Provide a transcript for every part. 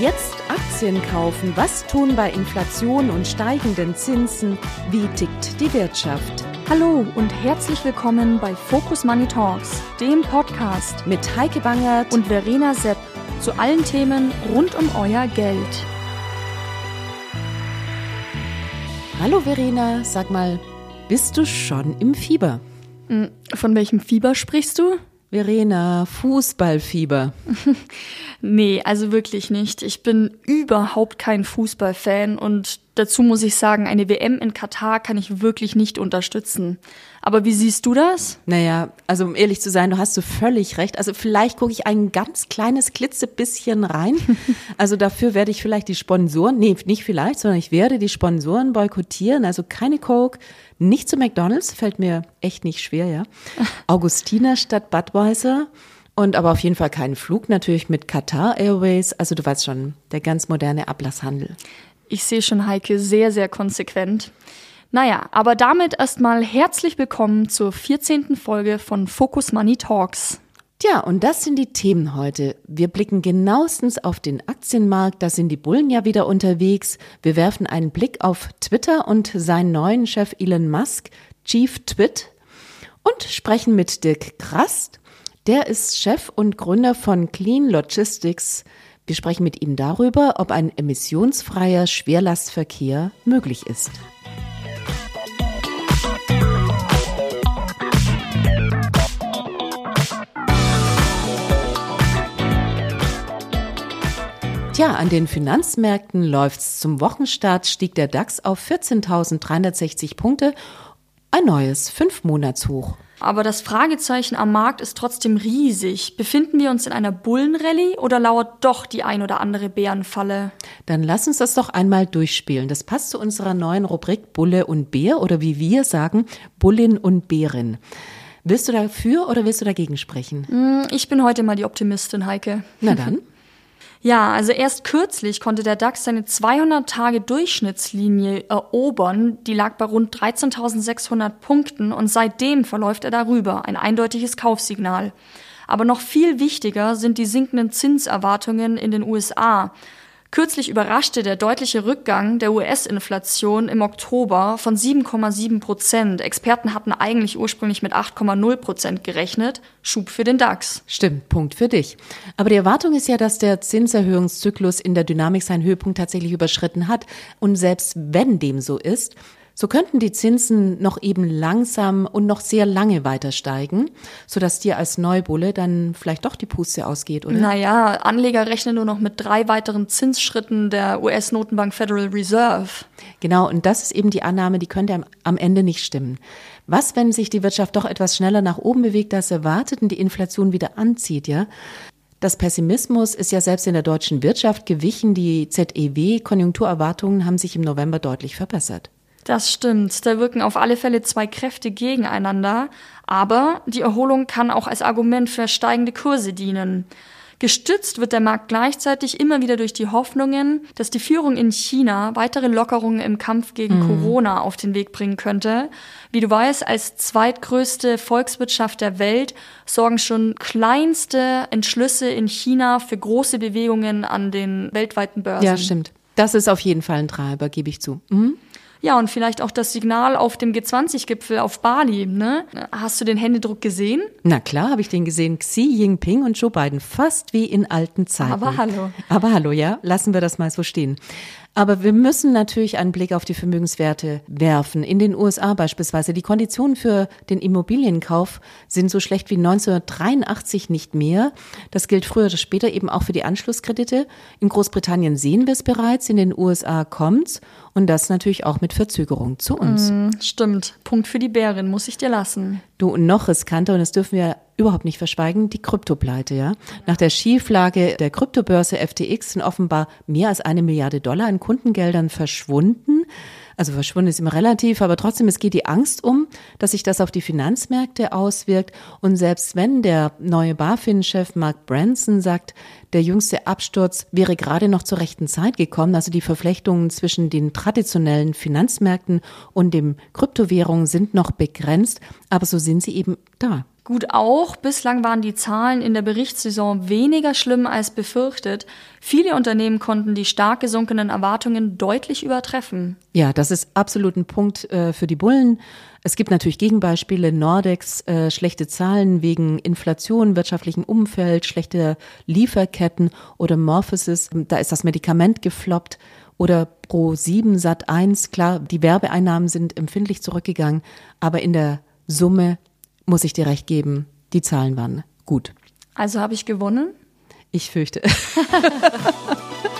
Jetzt Aktien kaufen. Was tun bei Inflation und steigenden Zinsen? Wie tickt die Wirtschaft? Hallo und herzlich willkommen bei Focus Money Talks, dem Podcast mit Heike Bangert und Verena Sepp zu allen Themen rund um euer Geld. Hallo Verena, sag mal, bist du schon im Fieber? Hm, von welchem Fieber sprichst du? Verena, Fußballfieber. nee, also wirklich nicht. Ich bin überhaupt kein Fußballfan und dazu muss ich sagen, eine WM in Katar kann ich wirklich nicht unterstützen. Aber wie siehst du das? Naja, also um ehrlich zu sein, du hast so völlig recht. Also vielleicht gucke ich ein ganz kleines klitzebisschen rein. Also dafür werde ich vielleicht die Sponsoren, nee, nicht vielleicht, sondern ich werde die Sponsoren boykottieren. Also keine Coke, nicht zu McDonalds, fällt mir echt nicht schwer, ja. Augustiner statt Budweiser. Und aber auf jeden Fall keinen Flug, natürlich mit Qatar Airways. Also du weißt schon, der ganz moderne Ablasshandel. Ich sehe schon Heike sehr, sehr konsequent. Naja, aber damit erstmal herzlich willkommen zur 14. Folge von Focus Money Talks. Tja, und das sind die Themen heute. Wir blicken genauestens auf den Aktienmarkt, da sind die Bullen ja wieder unterwegs. Wir werfen einen Blick auf Twitter und seinen neuen Chef Elon Musk, Chief Twit, und sprechen mit Dirk Krast. Der ist Chef und Gründer von Clean Logistics. Wir sprechen mit ihm darüber, ob ein emissionsfreier Schwerlastverkehr möglich ist. Tja, an den Finanzmärkten läuft's. Zum Wochenstart stieg der DAX auf 14.360 Punkte, ein neues Fünfmonatshoch. Aber das Fragezeichen am Markt ist trotzdem riesig. Befinden wir uns in einer Bullenrallye oder lauert doch die ein oder andere Bärenfalle? Dann lass uns das doch einmal durchspielen. Das passt zu unserer neuen Rubrik Bulle und Bär oder wie wir sagen, Bullin und Bärin. Willst du dafür oder willst du dagegen sprechen? Hm, ich bin heute mal die Optimistin, Heike. Na dann. Ja, also erst kürzlich konnte der DAX seine 200-Tage-Durchschnittslinie erobern. Die lag bei rund 13.600 Punkten und seitdem verläuft er darüber. Ein eindeutiges Kaufsignal. Aber noch viel wichtiger sind die sinkenden Zinserwartungen in den USA. Kürzlich überraschte der deutliche Rückgang der US-Inflation im Oktober von 7,7 Prozent. Experten hatten eigentlich ursprünglich mit 8,0 Prozent gerechnet. Schub für den DAX. Stimmt, Punkt für dich. Aber die Erwartung ist ja, dass der Zinserhöhungszyklus in der Dynamik seinen Höhepunkt tatsächlich überschritten hat. Und selbst wenn dem so ist, so könnten die Zinsen noch eben langsam und noch sehr lange weiter steigen, sodass dir als Neubulle dann vielleicht doch die Puste ausgeht, oder? Naja, Anleger rechnen nur noch mit drei weiteren Zinsschritten der US-Notenbank Federal Reserve. Genau, und das ist eben die Annahme, die könnte am Ende nicht stimmen. Was, wenn sich die Wirtschaft doch etwas schneller nach oben bewegt als erwartet und die Inflation wieder anzieht, ja? Das Pessimismus ist ja selbst in der deutschen Wirtschaft gewichen. Die ZEW-Konjunkturerwartungen haben sich im November deutlich verbessert. Das stimmt. Da wirken auf alle Fälle zwei Kräfte gegeneinander. Aber die Erholung kann auch als Argument für steigende Kurse dienen. Gestützt wird der Markt gleichzeitig immer wieder durch die Hoffnungen, dass die Führung in China weitere Lockerungen im Kampf gegen mhm. Corona auf den Weg bringen könnte. Wie du weißt, als zweitgrößte Volkswirtschaft der Welt sorgen schon kleinste Entschlüsse in China für große Bewegungen an den weltweiten Börsen. Ja, stimmt. Das ist auf jeden Fall ein Treiber, gebe ich zu. Mhm. Ja, und vielleicht auch das Signal auf dem G20-Gipfel auf Bali. Ne? Hast du den Händedruck gesehen? Na klar, habe ich den gesehen. Xi Jinping und Joe Biden, fast wie in alten Zeiten. Aber hallo. Aber hallo, ja. Lassen wir das mal so stehen. Aber wir müssen natürlich einen Blick auf die Vermögenswerte werfen. In den USA beispielsweise. Die Konditionen für den Immobilienkauf sind so schlecht wie 1983 nicht mehr. Das gilt früher oder später eben auch für die Anschlusskredite. In Großbritannien sehen wir es bereits. In den USA kommt's. Und das natürlich auch mit Verzögerung zu uns. Mm, stimmt. Punkt für die Bärin, muss ich dir lassen. Du, noch riskanter, und das dürfen wir überhaupt nicht verschweigen, die Kryptopleite, ja. Nach der Schieflage der Kryptobörse FTX sind offenbar mehr als eine Milliarde Dollar in Kundengeldern verschwunden. Also verschwunden ist immer relativ, aber trotzdem, es geht die Angst um, dass sich das auf die Finanzmärkte auswirkt. Und selbst wenn der neue BaFin-Chef Mark Branson sagt, der jüngste Absturz wäre gerade noch zur rechten Zeit gekommen, also die Verflechtungen zwischen den traditionellen Finanzmärkten und dem Kryptowährungen sind noch begrenzt, aber so sind sie eben da. Gut auch, bislang waren die Zahlen in der Berichtssaison weniger schlimm als befürchtet. Viele Unternehmen konnten die stark gesunkenen Erwartungen deutlich übertreffen. Ja, das ist absolut ein Punkt äh, für die Bullen. Es gibt natürlich Gegenbeispiele, Nordex, äh, schlechte Zahlen wegen Inflation, wirtschaftlichem Umfeld, schlechte Lieferketten oder Morphosis, da ist das Medikament gefloppt oder Pro 7 Sat 1, klar, die Werbeeinnahmen sind empfindlich zurückgegangen, aber in der Summe muss ich dir recht geben, die Zahlen waren gut. Also habe ich gewonnen? Ich fürchte.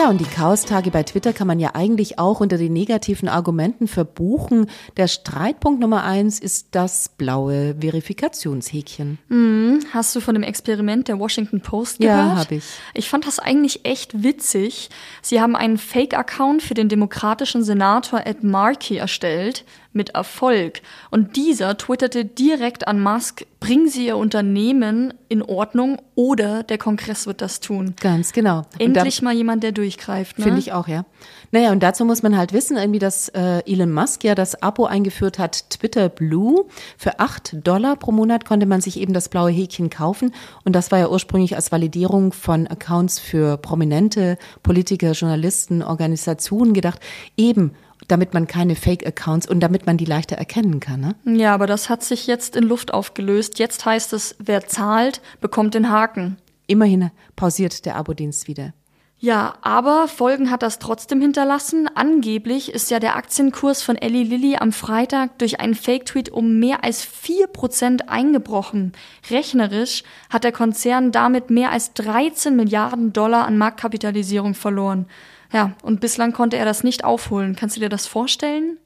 Tja, und die Chaostage bei Twitter kann man ja eigentlich auch unter den negativen Argumenten verbuchen. Der Streitpunkt Nummer eins ist das blaue Verifikationshäkchen. Hm, hast du von dem Experiment der Washington Post gehört? Ja, habe ich. Ich fand das eigentlich echt witzig. Sie haben einen Fake-Account für den demokratischen Senator Ed Markey erstellt mit Erfolg. Und dieser twitterte direkt an Musk, bringen Sie Ihr Unternehmen in Ordnung oder der Kongress wird das tun. Ganz genau. Endlich mal jemand, der durchgreift. Ne? Finde ich auch, ja. Naja, und dazu muss man halt wissen, irgendwie, dass äh, Elon Musk ja das Abo eingeführt hat, Twitter Blue. Für acht Dollar pro Monat konnte man sich eben das blaue Häkchen kaufen. Und das war ja ursprünglich als Validierung von Accounts für prominente Politiker, Journalisten, Organisationen gedacht. Eben damit man keine Fake-Accounts und damit man die leichter erkennen kann. Ne? Ja, aber das hat sich jetzt in Luft aufgelöst. Jetzt heißt es, wer zahlt, bekommt den Haken. Immerhin pausiert der Abo-Dienst wieder. Ja, aber Folgen hat das trotzdem hinterlassen. Angeblich ist ja der Aktienkurs von Ellie Lilly am Freitag durch einen Fake-Tweet um mehr als vier Prozent eingebrochen. Rechnerisch hat der Konzern damit mehr als 13 Milliarden Dollar an Marktkapitalisierung verloren. Ja, und bislang konnte er das nicht aufholen. Kannst du dir das vorstellen?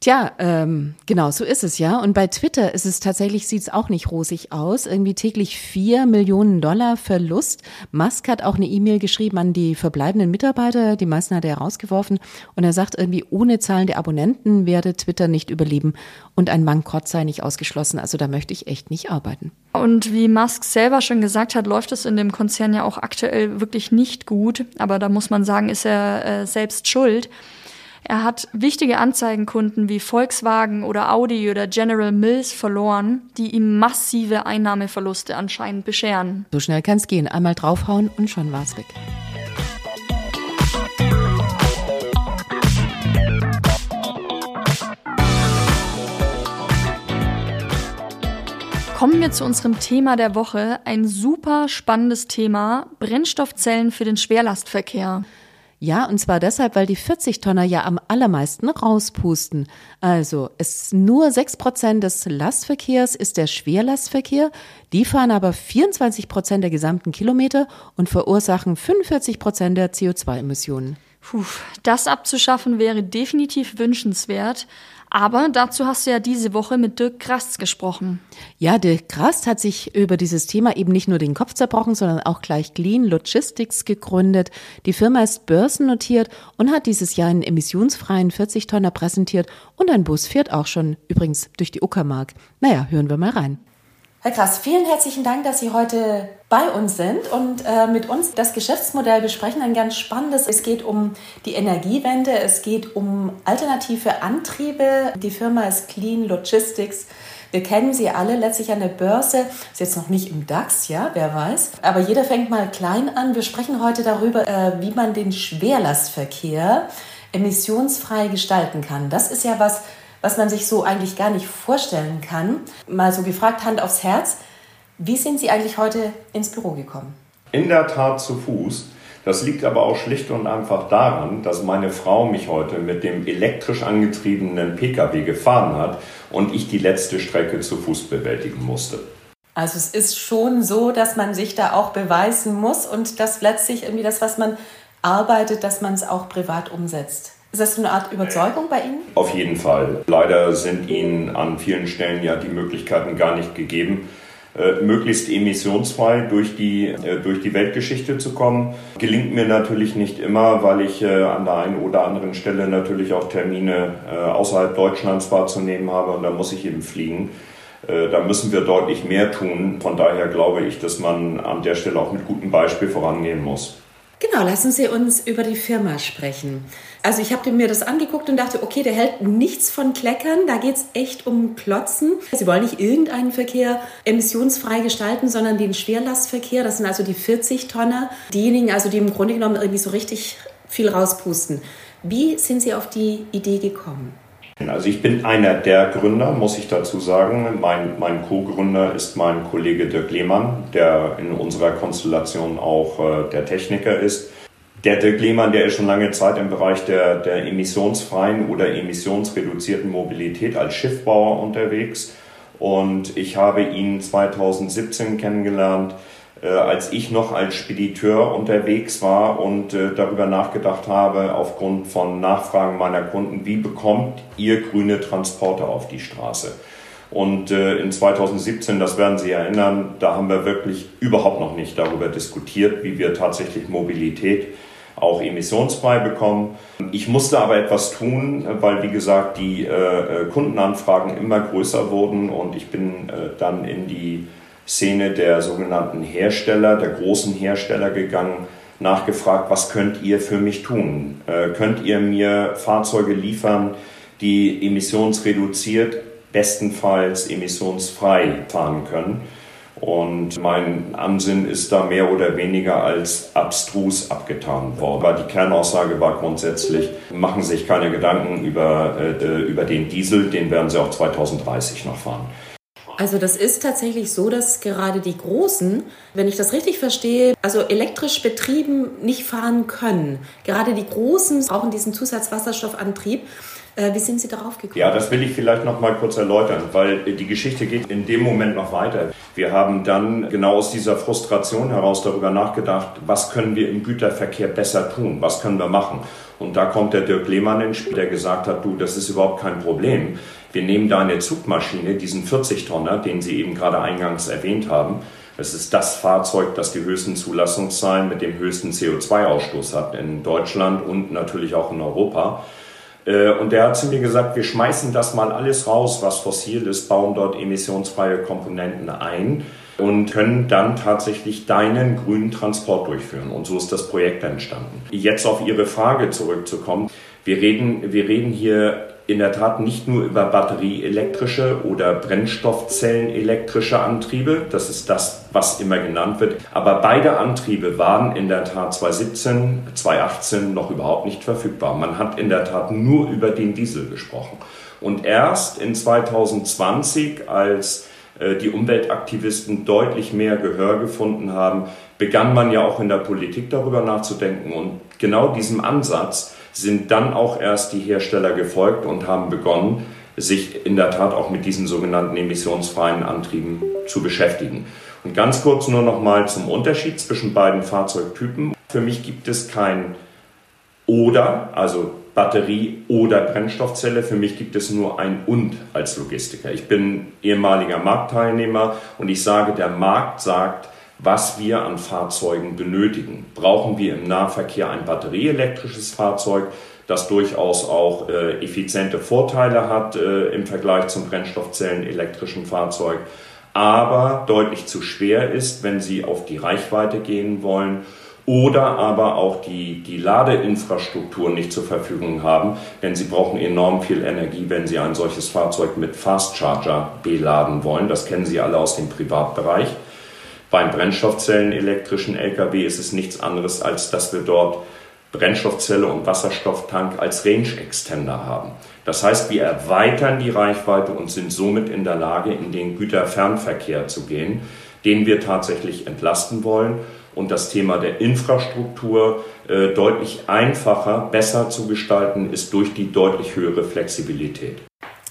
Tja, ähm, genau, so ist es ja. Und bei Twitter ist es tatsächlich, sieht es auch nicht rosig aus. Irgendwie täglich vier Millionen Dollar Verlust. Musk hat auch eine E-Mail geschrieben an die verbleibenden Mitarbeiter. Die meisten hat er rausgeworfen. Und er sagt irgendwie, ohne zahlende Abonnenten werde Twitter nicht überleben und ein Bankrott sei nicht ausgeschlossen. Also da möchte ich echt nicht arbeiten. Und wie Musk selber schon gesagt hat, läuft es in dem Konzern ja auch aktuell wirklich nicht gut. Aber da muss man sagen, ist er äh, selbst schuld. Er hat wichtige Anzeigenkunden wie Volkswagen oder Audi oder General Mills verloren, die ihm massive Einnahmeverluste anscheinend bescheren. So schnell kann es gehen. Einmal draufhauen und schon war's weg. Kommen wir zu unserem Thema der Woche. Ein super spannendes Thema. Brennstoffzellen für den Schwerlastverkehr. Ja, und zwar deshalb, weil die 40-Tonner ja am allermeisten rauspusten. Also es nur 6 Prozent des Lastverkehrs ist der Schwerlastverkehr. Die fahren aber 24 Prozent der gesamten Kilometer und verursachen 45 Prozent der CO2-Emissionen. Puh, das abzuschaffen wäre definitiv wünschenswert. Aber dazu hast du ja diese Woche mit Dirk Krast gesprochen. Ja, Dirk Krast hat sich über dieses Thema eben nicht nur den Kopf zerbrochen, sondern auch gleich Clean Logistics gegründet. Die Firma ist börsennotiert und hat dieses Jahr einen emissionsfreien 40-Tonner präsentiert und ein Bus fährt auch schon übrigens durch die Uckermark. Naja, hören wir mal rein. Herr Krass, vielen herzlichen Dank, dass Sie heute bei uns sind und äh, mit uns das Geschäftsmodell besprechen. Ein ganz spannendes. Es geht um die Energiewende, es geht um alternative Antriebe. Die Firma ist Clean Logistics. Wir kennen sie alle letztlich an der Börse. Ist jetzt noch nicht im DAX, ja, wer weiß. Aber jeder fängt mal klein an. Wir sprechen heute darüber, äh, wie man den Schwerlastverkehr emissionsfrei gestalten kann. Das ist ja was, was man sich so eigentlich gar nicht vorstellen kann. Mal so gefragt, Hand aufs Herz, wie sind Sie eigentlich heute ins Büro gekommen? In der Tat zu Fuß. Das liegt aber auch schlicht und einfach daran, dass meine Frau mich heute mit dem elektrisch angetriebenen Pkw gefahren hat und ich die letzte Strecke zu Fuß bewältigen musste. Also es ist schon so, dass man sich da auch beweisen muss und dass letztlich irgendwie das, was man arbeitet, dass man es auch privat umsetzt. Ist das so eine Art Überzeugung bei Ihnen? Auf jeden Fall. Leider sind Ihnen an vielen Stellen ja die Möglichkeiten gar nicht gegeben, äh, möglichst emissionsfrei durch die, äh, durch die Weltgeschichte zu kommen. Gelingt mir natürlich nicht immer, weil ich äh, an der einen oder anderen Stelle natürlich auch Termine äh, außerhalb Deutschlands wahrzunehmen habe und da muss ich eben fliegen. Äh, da müssen wir deutlich mehr tun. Von daher glaube ich, dass man an der Stelle auch mit gutem Beispiel vorangehen muss. Genau, lassen Sie uns über die Firma sprechen. Also ich habe mir das angeguckt und dachte, okay, der hält nichts von Kleckern, da geht es echt um Klotzen. Sie wollen nicht irgendeinen Verkehr emissionsfrei gestalten, sondern den Schwerlastverkehr, das sind also die 40 Tonner, diejenigen also, die im Grunde genommen irgendwie so richtig viel rauspusten. Wie sind Sie auf die Idee gekommen? Also ich bin einer der Gründer, muss ich dazu sagen. Mein, mein Co-Gründer ist mein Kollege Dirk Lehmann, der in unserer Konstellation auch äh, der Techniker ist. Der Dirk Lehmann, der ist schon lange Zeit im Bereich der, der emissionsfreien oder emissionsreduzierten Mobilität als Schiffbauer unterwegs. Und ich habe ihn 2017 kennengelernt äh, als ich noch als Spediteur unterwegs war und äh, darüber nachgedacht habe, aufgrund von Nachfragen meiner Kunden, wie bekommt ihr grüne Transporte auf die Straße? Und äh, in 2017, das werden Sie erinnern, da haben wir wirklich überhaupt noch nicht darüber diskutiert, wie wir tatsächlich Mobilität auch emissionsfrei bekommen. Ich musste aber etwas tun, weil, wie gesagt, die Kundenanfragen immer größer wurden und ich bin dann in die Szene der sogenannten Hersteller, der großen Hersteller gegangen, nachgefragt, was könnt ihr für mich tun? Äh, könnt ihr mir Fahrzeuge liefern, die emissionsreduziert, bestenfalls emissionsfrei fahren können? Und mein Ansinn ist da mehr oder weniger als abstrus abgetan worden. Aber die Kernaussage war grundsätzlich, machen sich keine Gedanken über, äh, über den Diesel, den werden sie auch 2030 noch fahren. Also das ist tatsächlich so, dass gerade die Großen, wenn ich das richtig verstehe, also elektrisch betrieben nicht fahren können. Gerade die Großen brauchen diesen Zusatzwasserstoffantrieb. Äh, wie sind Sie darauf gekommen? Ja, das will ich vielleicht noch mal kurz erläutern, weil die Geschichte geht in dem Moment noch weiter. Wir haben dann genau aus dieser Frustration heraus darüber nachgedacht, was können wir im Güterverkehr besser tun, was können wir machen. Und da kommt der Dirk Lehmann ins Spiel, der gesagt hat, du, das ist überhaupt kein Problem wir nehmen da eine Zugmaschine, diesen 40-Tonner, den Sie eben gerade eingangs erwähnt haben. Das ist das Fahrzeug, das die höchsten Zulassungszahlen mit dem höchsten CO2-Ausstoß hat in Deutschland und natürlich auch in Europa. Äh, und der hat zu mir gesagt, wir schmeißen das mal alles raus, was fossil ist, bauen dort emissionsfreie Komponenten ein und können dann tatsächlich deinen grünen Transport durchführen. Und so ist das Projekt entstanden. Jetzt auf Ihre Frage zurückzukommen. Wir reden, wir reden hier in der Tat nicht nur über batterieelektrische oder Brennstoffzellenelektrische Antriebe, das ist das, was immer genannt wird, aber beide Antriebe waren in der Tat 2017, 2018 noch überhaupt nicht verfügbar. Man hat in der Tat nur über den Diesel gesprochen. Und erst in 2020, als die Umweltaktivisten deutlich mehr Gehör gefunden haben, begann man ja auch in der Politik darüber nachzudenken und genau diesem Ansatz, sind dann auch erst die Hersteller gefolgt und haben begonnen, sich in der Tat auch mit diesen sogenannten emissionsfreien Antrieben zu beschäftigen. Und ganz kurz nur noch mal zum Unterschied zwischen beiden Fahrzeugtypen. Für mich gibt es kein oder, also Batterie oder Brennstoffzelle. Für mich gibt es nur ein und als Logistiker. Ich bin ehemaliger Marktteilnehmer und ich sage, der Markt sagt, was wir an Fahrzeugen benötigen. Brauchen wir im Nahverkehr ein batterieelektrisches Fahrzeug, das durchaus auch äh, effiziente Vorteile hat äh, im Vergleich zum Brennstoffzellenelektrischen Fahrzeug, aber deutlich zu schwer ist, wenn Sie auf die Reichweite gehen wollen oder aber auch die, die Ladeinfrastruktur nicht zur Verfügung haben, denn sie brauchen enorm viel Energie, wenn sie ein solches Fahrzeug mit Fast Charger beladen wollen. Das kennen Sie alle aus dem Privatbereich. Beim Brennstoffzellenelektrischen Lkw ist es nichts anderes, als dass wir dort Brennstoffzelle und Wasserstofftank als Range Extender haben. Das heißt, wir erweitern die Reichweite und sind somit in der Lage, in den Güterfernverkehr zu gehen, den wir tatsächlich entlasten wollen und das Thema der Infrastruktur äh, deutlich einfacher, besser zu gestalten ist durch die deutlich höhere Flexibilität.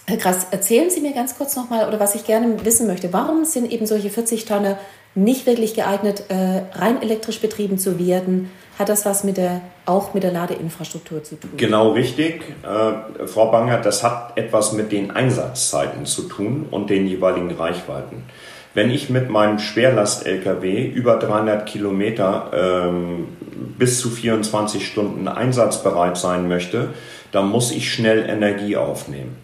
Herr Krass, erzählen Sie mir ganz kurz nochmal, oder was ich gerne wissen möchte, warum sind eben solche 40 Tonne nicht wirklich geeignet, äh, rein elektrisch betrieben zu werden? Hat das was mit der, auch mit der Ladeinfrastruktur zu tun? Genau richtig, äh, Frau Banger, das hat etwas mit den Einsatzzeiten zu tun und den jeweiligen Reichweiten. Wenn ich mit meinem Schwerlast-LKW über 300 Kilometer ähm, bis zu 24 Stunden einsatzbereit sein möchte, dann muss ich schnell Energie aufnehmen.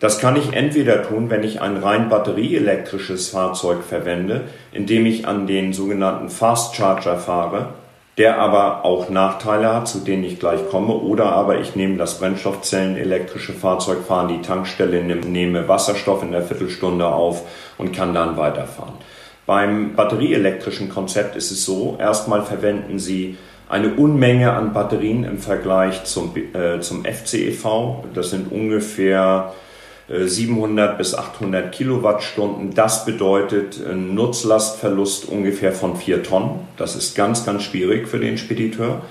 Das kann ich entweder tun, wenn ich ein rein batterieelektrisches Fahrzeug verwende, indem ich an den sogenannten Fast Charger fahre, der aber auch Nachteile hat, zu denen ich gleich komme. Oder aber ich nehme das Brennstoffzellen-elektrische Fahrzeug, fahre an die Tankstelle, nehme Wasserstoff in der Viertelstunde auf und kann dann weiterfahren. Beim batterieelektrischen Konzept ist es so, erstmal verwenden Sie eine Unmenge an Batterien im Vergleich zum, äh, zum FCEV. Das sind ungefähr 700 äh, bis 800 Kilowattstunden. Das bedeutet einen Nutzlastverlust ungefähr von vier Tonnen. Das ist ganz, ganz schwierig für den Spediteur.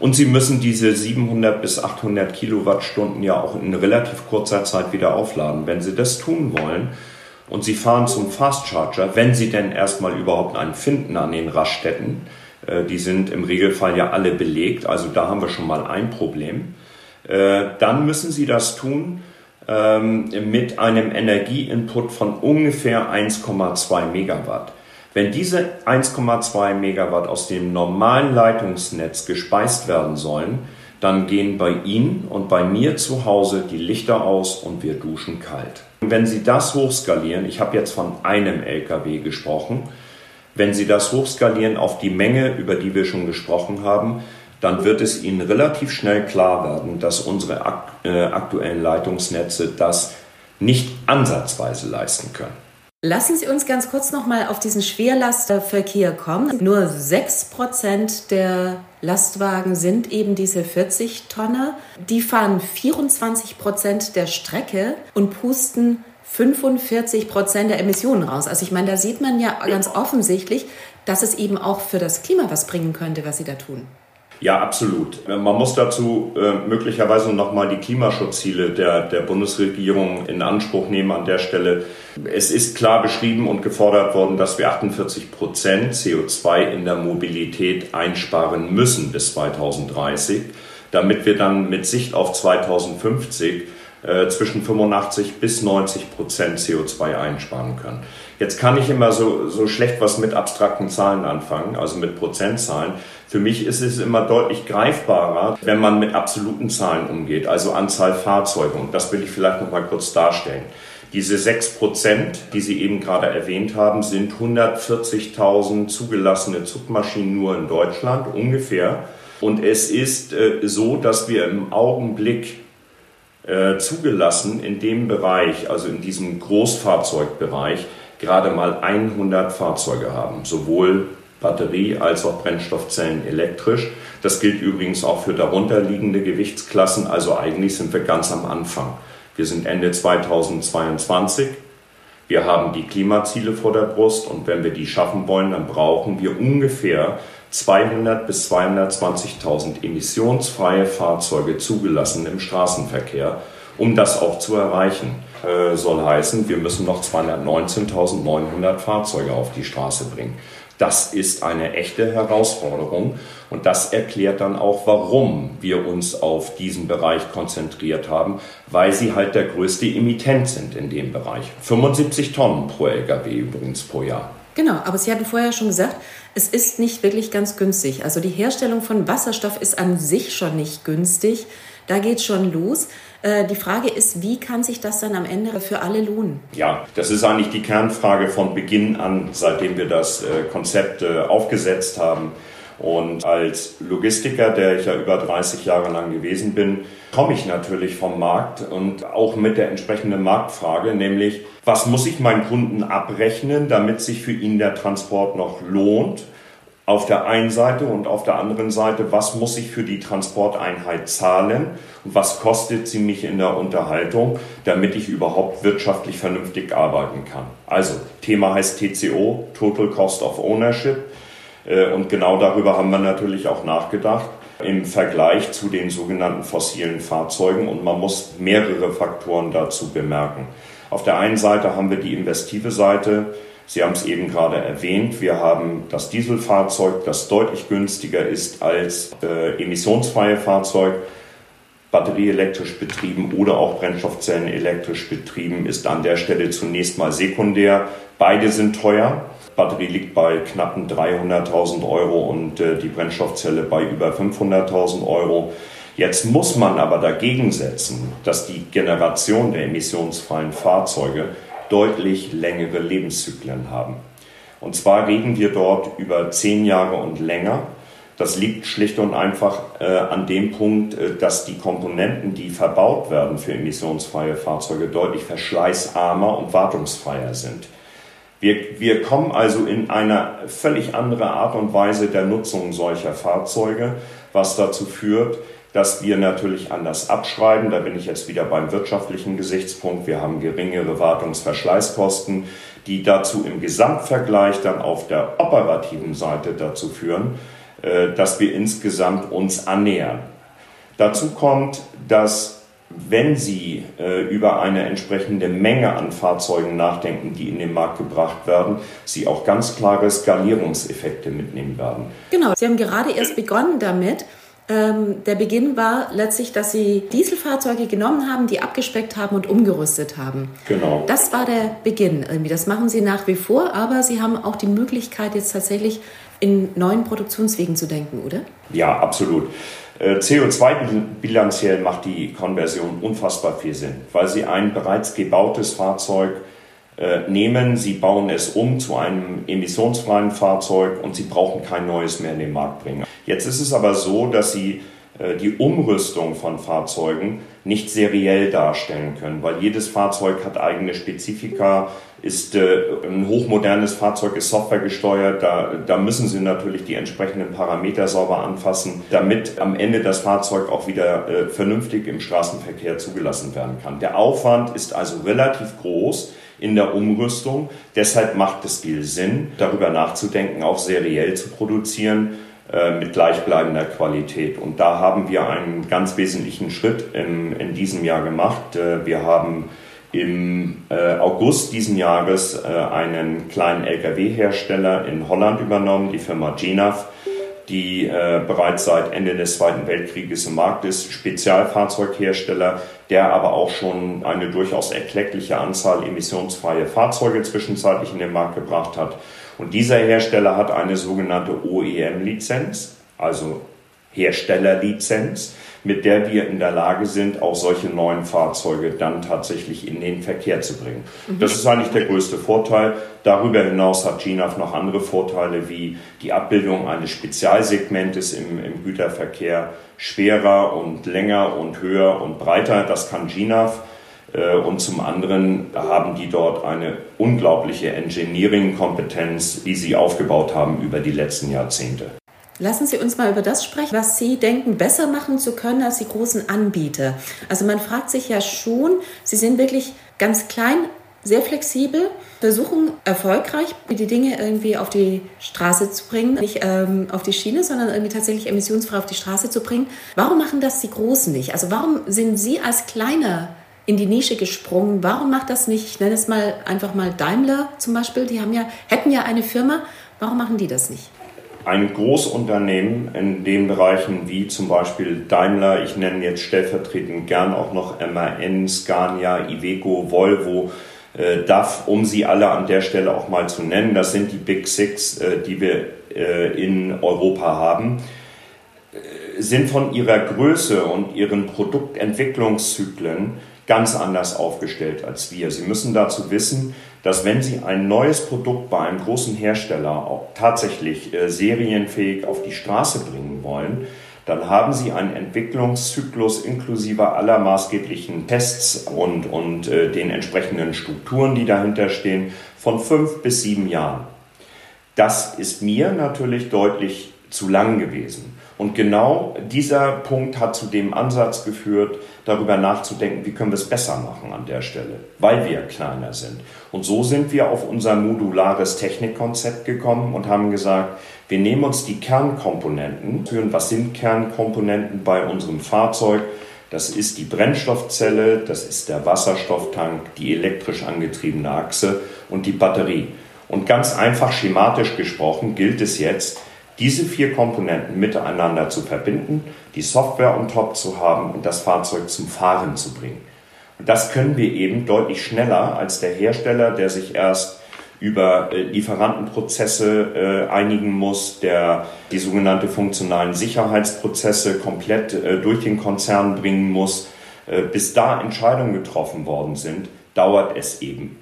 Und Sie müssen diese 700 bis 800 Kilowattstunden ja auch in relativ kurzer Zeit wieder aufladen. Wenn Sie das tun wollen und Sie fahren zum Fast Charger, wenn Sie denn erstmal überhaupt einen finden an den Raststätten, äh, die sind im Regelfall ja alle belegt, also da haben wir schon mal ein Problem, äh, dann müssen Sie das tun, mit einem Energieinput von ungefähr 1,2 Megawatt. Wenn diese 1,2 Megawatt aus dem normalen Leitungsnetz gespeist werden sollen, dann gehen bei Ihnen und bei mir zu Hause die Lichter aus und wir duschen kalt. Wenn Sie das hochskalieren, ich habe jetzt von einem LKW gesprochen, wenn Sie das hochskalieren auf die Menge, über die wir schon gesprochen haben, dann wird es Ihnen relativ schnell klar werden, dass unsere äh, aktuellen Leitungsnetze das nicht ansatzweise leisten können. Lassen Sie uns ganz kurz noch mal auf diesen Schwerlastverkehr kommen. Nur 6% der Lastwagen sind eben diese 40 Tonner. Die fahren 24% der Strecke und pusten 45 der Emissionen raus. Also ich meine, da sieht man ja ganz offensichtlich, dass es eben auch für das Klima was bringen könnte, was sie da tun. Ja, absolut. Man muss dazu äh, möglicherweise nochmal die Klimaschutzziele der, der Bundesregierung in Anspruch nehmen an der Stelle. Es ist klar beschrieben und gefordert worden, dass wir 48 Prozent CO2 in der Mobilität einsparen müssen bis 2030, damit wir dann mit Sicht auf 2050 äh, zwischen 85 bis 90 Prozent CO2 einsparen können. Jetzt kann ich immer so, so schlecht was mit abstrakten Zahlen anfangen, also mit Prozentzahlen. Für mich ist es immer deutlich greifbarer, wenn man mit absoluten Zahlen umgeht, also Anzahl Fahrzeuge. Und das will ich vielleicht noch mal kurz darstellen. Diese sechs Prozent, die Sie eben gerade erwähnt haben, sind 140.000 zugelassene Zugmaschinen nur in Deutschland ungefähr. Und es ist äh, so, dass wir im Augenblick äh, zugelassen in dem Bereich, also in diesem Großfahrzeugbereich, gerade mal 100 Fahrzeuge haben, sowohl Batterie als auch Brennstoffzellen elektrisch. Das gilt übrigens auch für darunterliegende Gewichtsklassen, also eigentlich sind wir ganz am Anfang. Wir sind Ende 2022. Wir haben die Klimaziele vor der Brust und wenn wir die schaffen wollen, dann brauchen wir ungefähr 200 bis 220.000 emissionsfreie Fahrzeuge zugelassen im Straßenverkehr, um das auch zu erreichen. Äh, soll heißen, wir müssen noch 219.900 Fahrzeuge auf die Straße bringen. Das ist eine echte Herausforderung und das erklärt dann auch, warum wir uns auf diesen Bereich konzentriert haben, weil sie halt der größte Emittent sind in dem Bereich. 75 Tonnen pro Lkw übrigens pro Jahr. Genau, aber Sie hatten vorher schon gesagt, es ist nicht wirklich ganz günstig. Also die Herstellung von Wasserstoff ist an sich schon nicht günstig. Da geht schon los. Äh, die Frage ist, wie kann sich das dann am Ende für alle lohnen? Ja, das ist eigentlich die Kernfrage von Beginn an, seitdem wir das äh, Konzept äh, aufgesetzt haben. Und als Logistiker, der ich ja über 30 Jahre lang gewesen bin, komme ich natürlich vom Markt und auch mit der entsprechenden Marktfrage, nämlich was muss ich meinen Kunden abrechnen, damit sich für ihn der Transport noch lohnt? Auf der einen Seite und auf der anderen Seite, was muss ich für die Transporteinheit zahlen und was kostet sie mich in der Unterhaltung, damit ich überhaupt wirtschaftlich vernünftig arbeiten kann. Also Thema heißt TCO, Total Cost of Ownership. Äh, und genau darüber haben wir natürlich auch nachgedacht im Vergleich zu den sogenannten fossilen Fahrzeugen. Und man muss mehrere Faktoren dazu bemerken. Auf der einen Seite haben wir die investive Seite. Sie haben es eben gerade erwähnt, wir haben das Dieselfahrzeug, das deutlich günstiger ist als äh, emissionsfreie Fahrzeug. Batterieelektrisch betrieben oder auch Brennstoffzellen elektrisch betrieben ist an der Stelle zunächst mal sekundär. Beide sind teuer. Batterie liegt bei knappen 300.000 Euro und äh, die Brennstoffzelle bei über 500.000 Euro. Jetzt muss man aber dagegen setzen, dass die Generation der emissionsfreien Fahrzeuge deutlich längere Lebenszyklen haben. Und zwar reden wir dort über zehn Jahre und länger. Das liegt schlicht und einfach äh, an dem Punkt, äh, dass die Komponenten, die verbaut werden für emissionsfreie Fahrzeuge, deutlich verschleißarmer und wartungsfreier sind. Wir, wir kommen also in eine völlig andere Art und Weise der Nutzung solcher Fahrzeuge, was dazu führt, dass wir natürlich anders abschreiben. Da bin ich jetzt wieder beim wirtschaftlichen Gesichtspunkt. Wir haben geringere Wartungsverschleißkosten, die dazu im Gesamtvergleich dann auf der operativen Seite dazu führen, äh, dass wir insgesamt uns annähern. Dazu kommt, dass wenn Sie äh, über eine entsprechende Menge an Fahrzeugen nachdenken, die in den Markt gebracht werden, Sie auch ganz klare Skalierungseffekte mitnehmen werden. Genau, Sie haben gerade erst begonnen damit. Ähm, der Beginn war letztlich, dass Sie Dieselfahrzeuge genommen haben, die abgespeckt haben und umgerüstet haben. Genau. Das war der Beginn irgendwie. Das machen Sie nach wie vor, aber Sie haben auch die Möglichkeit, jetzt tatsächlich in neuen Produktionswegen zu denken, oder? Ja, absolut. Äh, CO2-bilanziell macht die Konversion unfassbar viel Sinn, weil Sie ein bereits gebautes Fahrzeug nehmen, Sie bauen es um zu einem emissionsfreien Fahrzeug und Sie brauchen kein neues mehr in den Markt bringen. Jetzt ist es aber so, dass Sie äh, die Umrüstung von Fahrzeugen nicht seriell darstellen können, weil jedes Fahrzeug hat eigene Spezifika, ist äh, ein hochmodernes Fahrzeug, ist softwaregesteuert, da, da müssen Sie natürlich die entsprechenden Parameter sauber anfassen, damit am Ende das Fahrzeug auch wieder äh, vernünftig im Straßenverkehr zugelassen werden kann. Der Aufwand ist also relativ groß in der Umrüstung, deshalb macht es viel Sinn, darüber nachzudenken, auch seriell zu produzieren äh, mit gleichbleibender Qualität. Und da haben wir einen ganz wesentlichen Schritt in, in diesem Jahr gemacht. Äh, wir haben im äh, August diesen Jahres einen kleinen Lkw-Hersteller in Holland übernommen, die Firma Genav, die bereits seit Ende des Zweiten Weltkrieges im Markt ist, Spezialfahrzeughersteller, der aber auch schon eine durchaus erkleckliche Anzahl emissionsfreie Fahrzeuge zwischenzeitlich in den Markt gebracht hat. Und dieser Hersteller hat eine sogenannte OEM-Lizenz, also Herstellerlizenz, mit der wir in der Lage sind, auch solche neuen Fahrzeuge dann tatsächlich in den Verkehr zu bringen. Mhm. Das ist eigentlich der größte Vorteil. Darüber hinaus hat GNAV noch andere Vorteile wie die Abbildung eines Spezialsegmentes im, im Güterverkehr, schwerer und länger und höher und breiter. Das kann GNAV. Äh, und zum anderen haben die dort eine unglaubliche Engineering-Kompetenz, die sie aufgebaut haben über die letzten Jahrzehnte. Lassen Sie uns mal über das sprechen, was Sie denken, besser machen zu können als die großen Anbieter. Also man fragt sich ja schon, Sie sind wirklich ganz klein, sehr flexibel, versuchen erfolgreich die Dinge irgendwie auf die Straße zu bringen, nicht ähm, auf die Schiene, sondern irgendwie tatsächlich emissionsfrei auf die Straße zu bringen. Warum machen das die Großen nicht? Also warum sind Sie als kleiner in die Nische gesprungen. Warum macht das nicht, ich nenne es mal einfach mal Daimler zum Beispiel, die haben ja, hätten ja eine Firma, warum machen die das nicht? Ein Großunternehmen in den Bereichen wie zum Beispiel Daimler, ich nenne jetzt stellvertretend gern auch noch MAN, Scania, Iveco, Volvo, äh, DAF, um sie alle an der Stelle auch mal zu nennen. Das sind die Big Six, äh, die wir äh, in Europa haben äh, sind von ihrer Größe und ihren Produktentwicklungszyklen ganz anders aufgestellt als wir. Sie müssen dazu wissen, dass wenn Sie ein neues Produkt bei einem großen Hersteller auch tatsächlich äh, serienfähig auf die Straße bringen wollen, dann haben Sie einen Entwicklungszyklus inklusive aller maßgeblichen Tests und, und äh, den entsprechenden Strukturen, die dahinter stehen, von fünf bis sieben Jahren. Das ist mir natürlich deutlich zu lang gewesen. Und genau dieser Punkt hat zu dem Ansatz geführt, darüber nachzudenken, wie können wir es besser machen an der Stelle, weil wir kleiner sind. Und so sind wir auf unser modulares Technikkonzept gekommen und haben gesagt, wir nehmen uns die Kernkomponenten, was sind Kernkomponenten bei unserem Fahrzeug? Das ist die Brennstoffzelle, das ist der Wasserstofftank, die elektrisch angetriebene Achse und die Batterie. Und ganz einfach schematisch gesprochen gilt es jetzt, diese vier Komponenten miteinander zu verbinden, die Software on top zu haben und das Fahrzeug zum Fahren zu bringen. Und das können wir eben deutlich schneller als der Hersteller, der sich erst über äh, Lieferantenprozesse äh, einigen muss, der die sogenannte funktionalen Sicherheitsprozesse komplett äh, durch den Konzern bringen muss. Bis da Entscheidungen getroffen worden sind, dauert es eben.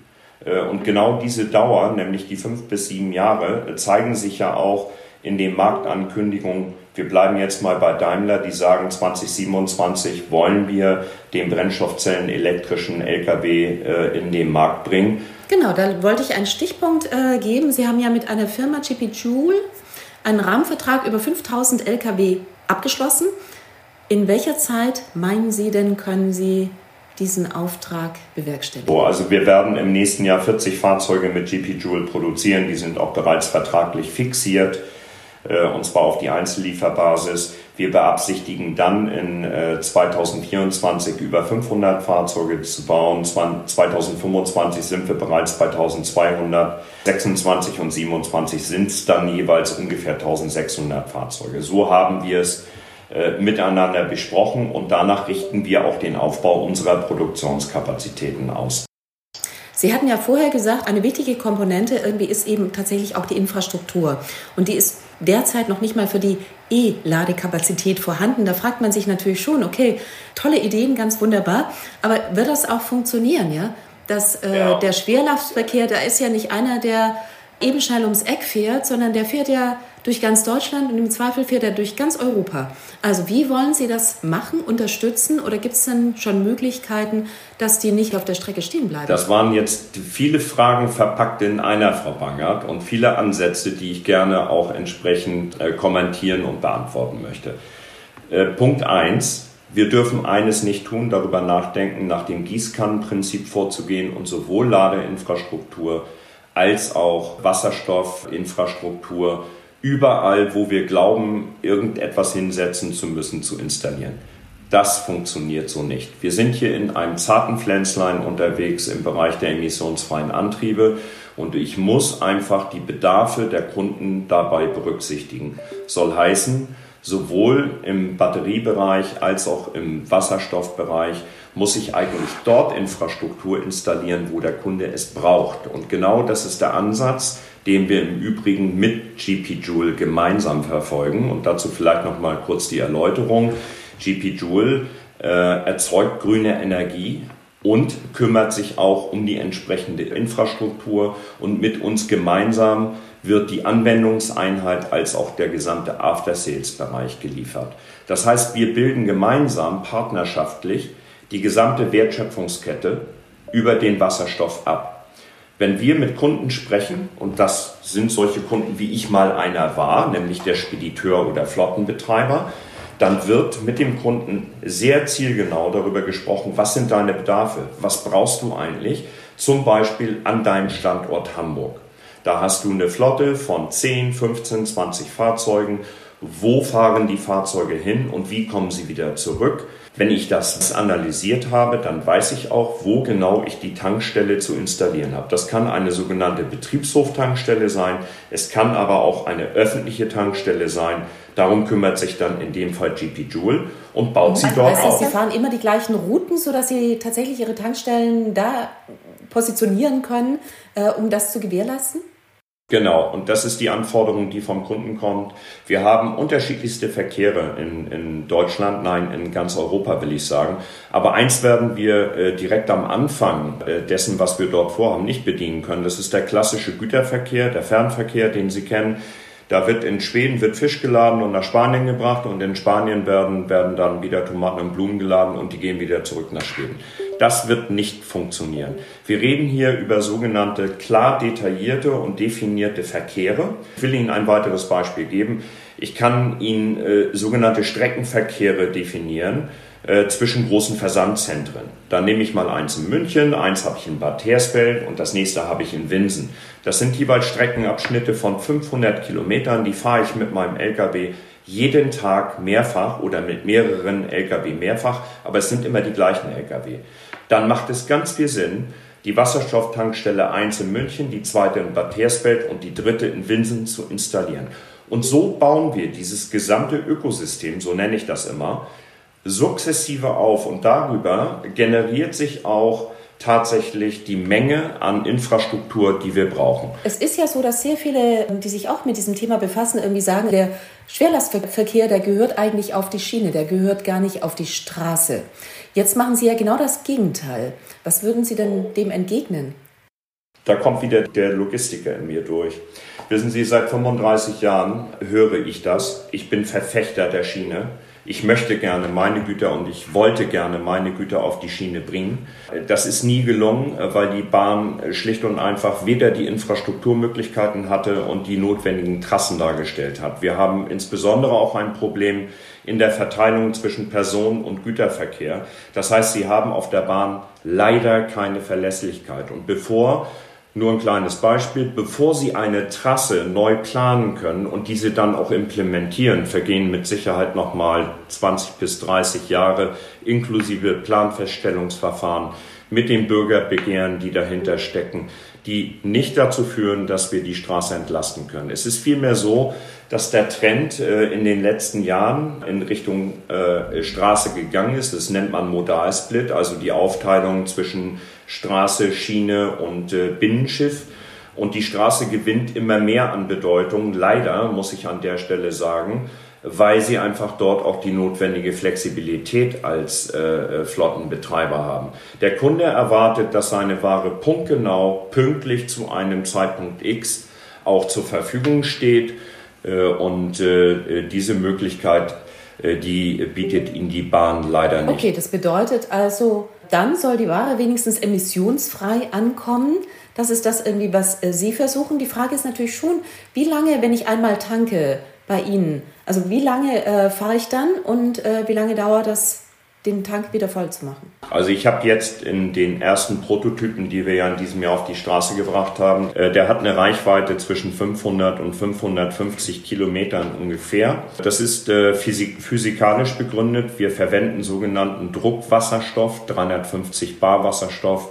Und genau diese Dauer, nämlich die fünf bis sieben Jahre, zeigen sich ja auch in den Marktankündigungen Wir bleiben jetzt mal bei Daimler, die sagen, 2027 wollen wir den Brennstoffzellen elektrischen Lkw äh, in den Markt bringen. Genau, da wollte ich einen Stichpunkt äh, geben. Sie haben ja mit einer Firma GP Joule einen Rahmenvertrag über 5000 Lkw abgeschlossen. In welcher Zeit meinen Sie denn, können Sie diesen Auftrag bewerkstelligen? Oh, also wir werden im nächsten Jahr 40 Fahrzeuge mit GP Joule produzieren. Die sind auch bereits vertraglich fixiert, und zwar auf die Einzellieferbasis. Wir beabsichtigen dann in äh, 2024 über 500 Fahrzeuge zu bauen. 2025 sind wir bereits bei 1200. 26 und 27 sind es dann jeweils ungefähr 1600 Fahrzeuge. So haben wir es äh, miteinander besprochen und danach richten wir auch den Aufbau unserer Produktionskapazitäten aus. Sie hatten ja vorher gesagt, eine wichtige Komponente irgendwie ist eben tatsächlich auch die Infrastruktur. Und die ist derzeit noch nicht mal für die E-Ladekapazität vorhanden. Da fragt man sich natürlich schon, okay, tolle Ideen, ganz wunderbar, aber wird das auch funktionieren, ja? Dass äh, ja. der Schwerlastverkehr, da ist ja nicht einer, der eben schnell ums Eck fährt, sondern der fährt ja durch ganz Deutschland und im Zweifel fährt er durch ganz Europa. Also wie wollen Sie das machen, unterstützen oder gibt es dann schon Möglichkeiten, dass die nicht auf der Strecke stehen bleiben? Das waren jetzt viele Fragen verpackt in einer, Frau Bangert, und viele Ansätze, die ich gerne auch entsprechend äh, kommentieren und beantworten möchte. Äh, Punkt 1. Wir dürfen eines nicht tun, darüber nachdenken, nach dem Gießkannenprinzip vorzugehen und sowohl Ladeinfrastruktur als auch Wasserstoffinfrastruktur überall, wo wir glauben, irgendetwas hinsetzen zu müssen, zu installieren. Das funktioniert so nicht. Wir sind hier in einem zarten Pflänzlein unterwegs im Bereich der emissionsfreien Antriebe und ich muss einfach die Bedarfe der Kunden dabei berücksichtigen. Soll heißen, sowohl im Batteriebereich als auch im Wasserstoffbereich muss ich eigentlich dort Infrastruktur installieren, wo der Kunde es braucht. Und genau das ist der Ansatz, den wir im Übrigen mit GP Joule gemeinsam verfolgen. Und dazu vielleicht noch mal kurz die Erläuterung. GP Joule äh, erzeugt grüne Energie und kümmert sich auch um die entsprechende Infrastruktur und mit uns gemeinsam wird die Anwendungseinheit als auch der gesamte After-Sales-Bereich geliefert. Das heißt, wir bilden gemeinsam partnerschaftlich die gesamte Wertschöpfungskette über den Wasserstoff ab. Wenn wir mit Kunden sprechen, und das sind solche Kunden, wie ich mal einer war, nämlich der Spediteur oder Flottenbetreiber, dann wird mit dem Kunden sehr zielgenau darüber gesprochen, was sind deine Bedarfe, was brauchst du eigentlich, zum Beispiel an deinem Standort Hamburg. Da hast du eine Flotte von 10, 15, 20 Fahrzeugen. Wo fahren die Fahrzeuge hin und wie kommen sie wieder zurück? Wenn ich das analysiert habe, dann weiß ich auch, wo genau ich die Tankstelle zu installieren habe. Das kann eine sogenannte Betriebshoftankstelle sein, es kann aber auch eine öffentliche Tankstelle sein. Darum kümmert sich dann in dem Fall GP Joule und baut sie dort heißt, auf. Sie fahren immer die gleichen Routen, sodass Sie tatsächlich Ihre Tankstellen da positionieren können, äh, um das zu gewährleisten? Genau, und das ist die Anforderung, die vom Kunden kommt. Wir haben unterschiedlichste Verkehre in, in Deutschland, nein, in ganz Europa will ich sagen. Aber eins werden wir äh, direkt am Anfang äh, dessen, was wir dort vorhaben, nicht bedienen können. Das ist der klassische Güterverkehr, der Fernverkehr, den Sie kennen. Da wird in Schweden wird Fisch geladen und nach Spanien gebracht und in Spanien werden, werden dann wieder Tomaten und Blumen geladen und die gehen wieder zurück nach Schweden. Das wird nicht funktionieren. Wir reden hier über sogenannte klar detaillierte und definierte Verkehre. Ich will Ihnen ein weiteres Beispiel geben. Ich kann Ihnen äh, sogenannte Streckenverkehre definieren äh, zwischen großen Versandzentren. Da nehme ich mal eins in München, eins habe ich in Bad Hersfeld und das nächste habe ich in Winsen. Das sind jeweils Streckenabschnitte von 500 Kilometern, die fahre ich mit meinem LKW jeden Tag mehrfach oder mit mehreren Lkw mehrfach, aber es sind immer die gleichen Lkw. Dann macht es ganz viel Sinn, die Wasserstofftankstelle 1 in München, die zweite in Bad Hersfeld und die dritte in Winsen zu installieren. Und so bauen wir dieses gesamte Ökosystem, so nenne ich das immer, sukzessive auf und darüber generiert sich auch tatsächlich die Menge an Infrastruktur, die wir brauchen. Es ist ja so, dass sehr viele, die sich auch mit diesem Thema befassen, irgendwie sagen, der Schwerlastverkehr, der gehört eigentlich auf die Schiene, der gehört gar nicht auf die Straße. Jetzt machen Sie ja genau das Gegenteil. Was würden Sie denn dem entgegnen? Da kommt wieder der Logistiker in mir durch. Wissen Sie, seit 35 Jahren höre ich das. Ich bin Verfechter der Schiene. Ich möchte gerne meine Güter und ich wollte gerne meine Güter auf die Schiene bringen. Das ist nie gelungen, weil die Bahn schlicht und einfach weder die Infrastrukturmöglichkeiten hatte und die notwendigen Trassen dargestellt hat. Wir haben insbesondere auch ein Problem in der Verteilung zwischen Personen- und Güterverkehr. Das heißt, sie haben auf der Bahn leider keine Verlässlichkeit. Und bevor nur ein kleines Beispiel. Bevor Sie eine Trasse neu planen können und diese dann auch implementieren, vergehen mit Sicherheit nochmal 20 bis 30 Jahre inklusive Planfeststellungsverfahren mit den Bürgerbegehren, die dahinter stecken, die nicht dazu führen, dass wir die Straße entlasten können. Es ist vielmehr so, dass der Trend äh, in den letzten Jahren in Richtung äh, Straße gegangen ist. Das nennt man Modalsplit, also die Aufteilung zwischen Straße, Schiene und äh, Binnenschiff. Und die Straße gewinnt immer mehr an Bedeutung, leider muss ich an der Stelle sagen, weil sie einfach dort auch die notwendige Flexibilität als äh, Flottenbetreiber haben. Der Kunde erwartet, dass seine Ware punktgenau, pünktlich zu einem Zeitpunkt X auch zur Verfügung steht. Äh, und äh, diese Möglichkeit, äh, die bietet Ihnen die Bahn leider nicht. Okay, das bedeutet also, dann soll die Ware wenigstens emissionsfrei ankommen. Das ist das irgendwie, was äh, Sie versuchen. Die Frage ist natürlich schon, wie lange, wenn ich einmal tanke bei Ihnen, also wie lange äh, fahre ich dann und äh, wie lange dauert das, den Tank wieder voll zu machen? Also ich habe jetzt in den ersten Prototypen, die wir ja in diesem Jahr auf die Straße gebracht haben, äh, der hat eine Reichweite zwischen 500 und 550 Kilometern ungefähr. Das ist äh, physik physikalisch begründet. Wir verwenden sogenannten Druckwasserstoff, 350 Bar Wasserstoff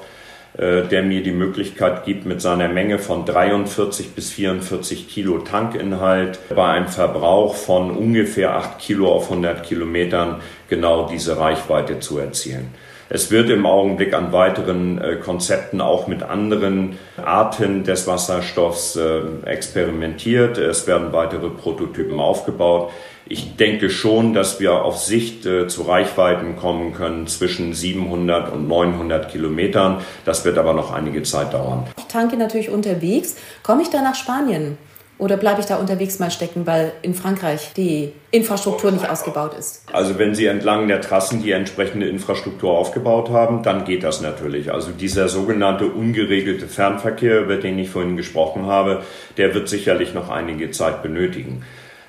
der mir die Möglichkeit gibt, mit seiner Menge von 43 bis 44 Kilo Tankinhalt bei einem Verbrauch von ungefähr 8 Kilo auf 100 Kilometern genau diese Reichweite zu erzielen. Es wird im Augenblick an weiteren äh, Konzepten auch mit anderen Arten des Wasserstoffs äh, experimentiert. Es werden weitere Prototypen aufgebaut. Ich denke schon, dass wir auf Sicht äh, zu Reichweiten kommen können zwischen 700 und 900 Kilometern. Das wird aber noch einige Zeit dauern. Ich tanke natürlich unterwegs. Komme ich da nach Spanien? Oder bleibe ich da unterwegs mal stecken, weil in Frankreich die Infrastruktur nicht ausgebaut ist? Also wenn Sie entlang der Trassen die entsprechende Infrastruktur aufgebaut haben, dann geht das natürlich. Also dieser sogenannte ungeregelte Fernverkehr, über den ich vorhin gesprochen habe, der wird sicherlich noch einige Zeit benötigen.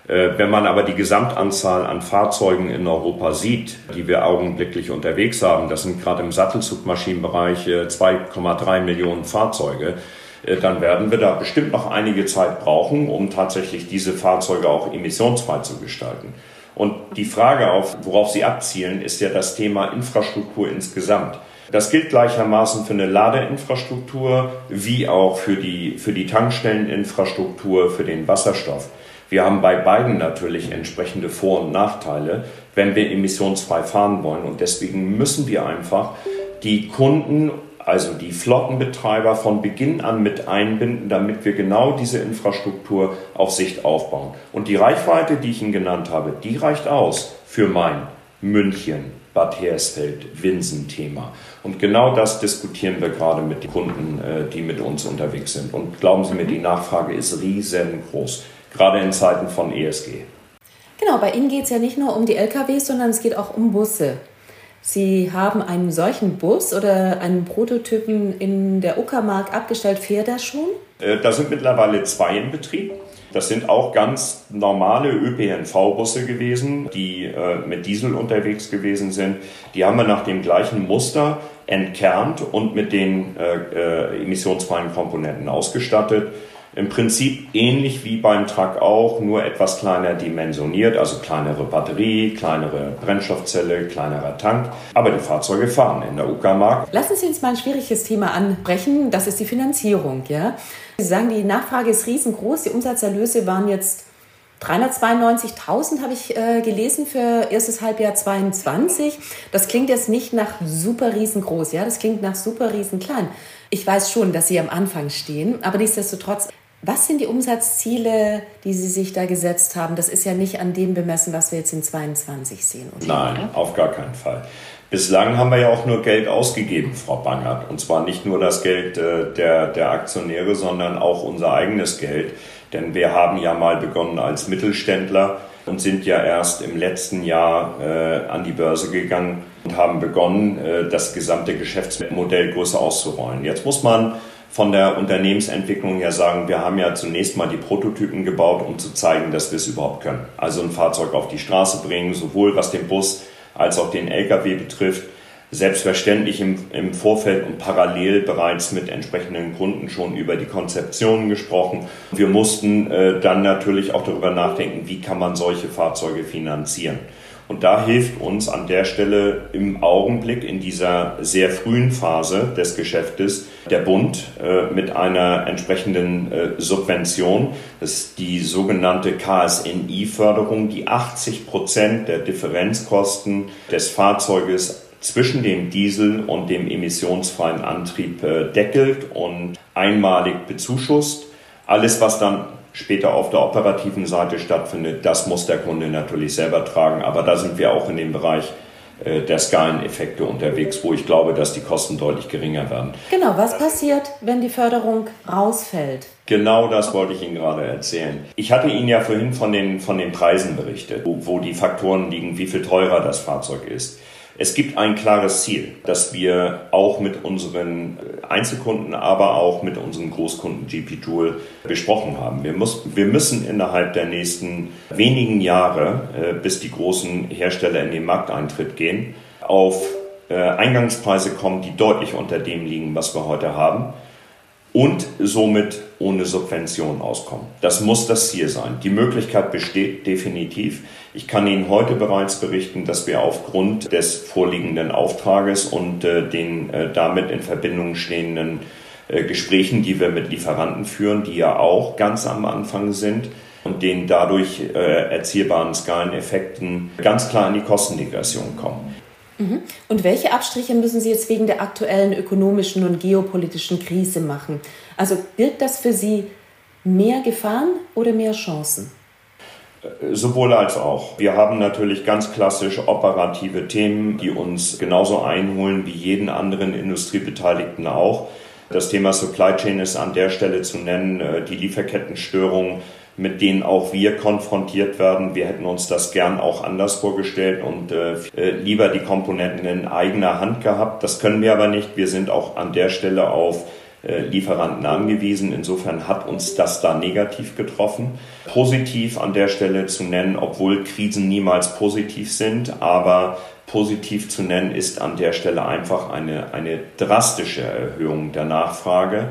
Äh, wenn man aber die Gesamtanzahl an Fahrzeugen in Europa sieht, die wir augenblicklich unterwegs haben, das sind gerade im Sattelzugmaschinenbereich 2,3 äh, Millionen Fahrzeuge, äh, dann werden wir da bestimmt noch einige Zeit brauchen, um tatsächlich diese Fahrzeuge auch emissionsfrei zu gestalten. Und die Frage, auf, worauf Sie abzielen, ist ja das Thema Infrastruktur insgesamt. Das gilt gleichermaßen für eine Ladeinfrastruktur wie auch für die, für die Tankstelleninfrastruktur, für den Wasserstoff. Wir haben bei beiden natürlich entsprechende Vor- und Nachteile, wenn wir emissionsfrei fahren wollen. Und deswegen müssen wir einfach die Kunden also die Flottenbetreiber von Beginn an mit einbinden, damit wir genau diese Infrastruktur auf Sicht aufbauen. Und die Reichweite, die ich Ihnen genannt habe, die reicht aus für mein München, Bad Hersfeld, Winsen-Thema. Und genau das diskutieren wir gerade mit den Kunden, äh, die mit uns unterwegs sind. Und glauben Sie mir, die Nachfrage ist riesengroß, gerade in Zeiten von ESG. Genau, bei Ihnen geht es ja nicht nur um die LKWs, sondern es geht auch um Busse. Sie haben einen solchen Bus oder einen Prototypen in der Uckermark abgestellt. Fährt er schon? Äh, da sind mittlerweile zwei in Betrieb. Das sind auch ganz normale ÖPNV-Busse gewesen, die äh, mit Diesel unterwegs gewesen sind. Die haben wir nach dem gleichen Muster entkernt und mit den äh, äh emissionsfreien Komponenten ausgestattet. Im Prinzip ähnlich wie beim Truck auch, nur etwas kleiner dimensioniert, also kleinere Batterie, kleinere Brennstoffzelle, kleinerer Tank. Aber die Fahrzeuge fahren in der Uckermark. Lassen Sie uns mal ein schwieriges Thema ansprechen. Das ist die Finanzierung. Ja? Sie sagen, die Nachfrage ist riesengroß. Die Umsatzerlöse waren jetzt 392.000 habe ich äh, gelesen für erstes Halbjahr 22. Das klingt jetzt nicht nach super riesengroß, ja, das klingt nach super riesenklein. Ich weiß schon, dass Sie am Anfang stehen, aber nichtsdestotrotz was sind die Umsatzziele, die Sie sich da gesetzt haben? Das ist ja nicht an dem bemessen, was wir jetzt in 22 sehen. Oder? Nein, auf gar keinen Fall. Bislang haben wir ja auch nur Geld ausgegeben, Frau Bangert. Und zwar nicht nur das Geld äh, der, der Aktionäre, sondern auch unser eigenes Geld. Denn wir haben ja mal begonnen als Mittelständler und sind ja erst im letzten Jahr äh, an die Börse gegangen und haben begonnen, äh, das gesamte Geschäftsmodell größer auszurollen. Jetzt muss man von der Unternehmensentwicklung her sagen, wir haben ja zunächst mal die Prototypen gebaut, um zu zeigen, dass wir es überhaupt können. Also ein Fahrzeug auf die Straße bringen, sowohl was den Bus als auch den Lkw betrifft. Selbstverständlich im, im Vorfeld und parallel bereits mit entsprechenden Kunden schon über die Konzeptionen gesprochen. Wir mussten äh, dann natürlich auch darüber nachdenken, wie kann man solche Fahrzeuge finanzieren. Und da hilft uns an der Stelle im Augenblick in dieser sehr frühen Phase des Geschäftes der Bund äh, mit einer entsprechenden äh, Subvention. Das ist die sogenannte KSNI-Förderung, die 80 Prozent der Differenzkosten des Fahrzeuges zwischen dem Diesel und dem emissionsfreien Antrieb äh, deckelt und einmalig bezuschusst. Alles, was dann später auf der operativen Seite stattfindet, das muss der Kunde natürlich selber tragen. Aber da sind wir auch in dem Bereich äh, der Skaleneffekte unterwegs, wo ich glaube, dass die Kosten deutlich geringer werden. Genau, was passiert, wenn die Förderung rausfällt? Genau das wollte ich Ihnen gerade erzählen. Ich hatte Ihnen ja vorhin von den, von den Preisen berichtet, wo, wo die Faktoren liegen, wie viel teurer das Fahrzeug ist. Es gibt ein klares Ziel, das wir auch mit unseren Einzelkunden, aber auch mit unserem Großkunden GP Tool besprochen haben. Wir, muss, wir müssen innerhalb der nächsten wenigen Jahre, äh, bis die großen Hersteller in den Markteintritt gehen, auf äh, Eingangspreise kommen, die deutlich unter dem liegen, was wir heute haben und somit ohne Subvention auskommen. Das muss das Ziel sein. Die Möglichkeit besteht definitiv. Ich kann Ihnen heute bereits berichten, dass wir aufgrund des vorliegenden Auftrages und äh, den äh, damit in Verbindung stehenden äh, Gesprächen, die wir mit Lieferanten führen, die ja auch ganz am Anfang sind, und den dadurch äh, erzielbaren Skaleneffekten ganz klar in die Kostendegression kommen. Mhm. Und welche Abstriche müssen Sie jetzt wegen der aktuellen ökonomischen und geopolitischen Krise machen? Also birgt das für Sie mehr Gefahren oder mehr Chancen? Sowohl als auch. Wir haben natürlich ganz klassisch operative Themen, die uns genauso einholen wie jeden anderen Industriebeteiligten auch. Das Thema Supply Chain ist an der Stelle zu nennen, äh, die Lieferkettenstörungen mit denen auch wir konfrontiert werden. Wir hätten uns das gern auch anders vorgestellt und äh, äh, lieber die Komponenten in eigener Hand gehabt. Das können wir aber nicht. Wir sind auch an der Stelle auf äh, Lieferanten angewiesen. Insofern hat uns das da negativ getroffen. Positiv an der Stelle zu nennen, obwohl Krisen niemals positiv sind, aber positiv zu nennen ist an der Stelle einfach eine, eine drastische Erhöhung der Nachfrage,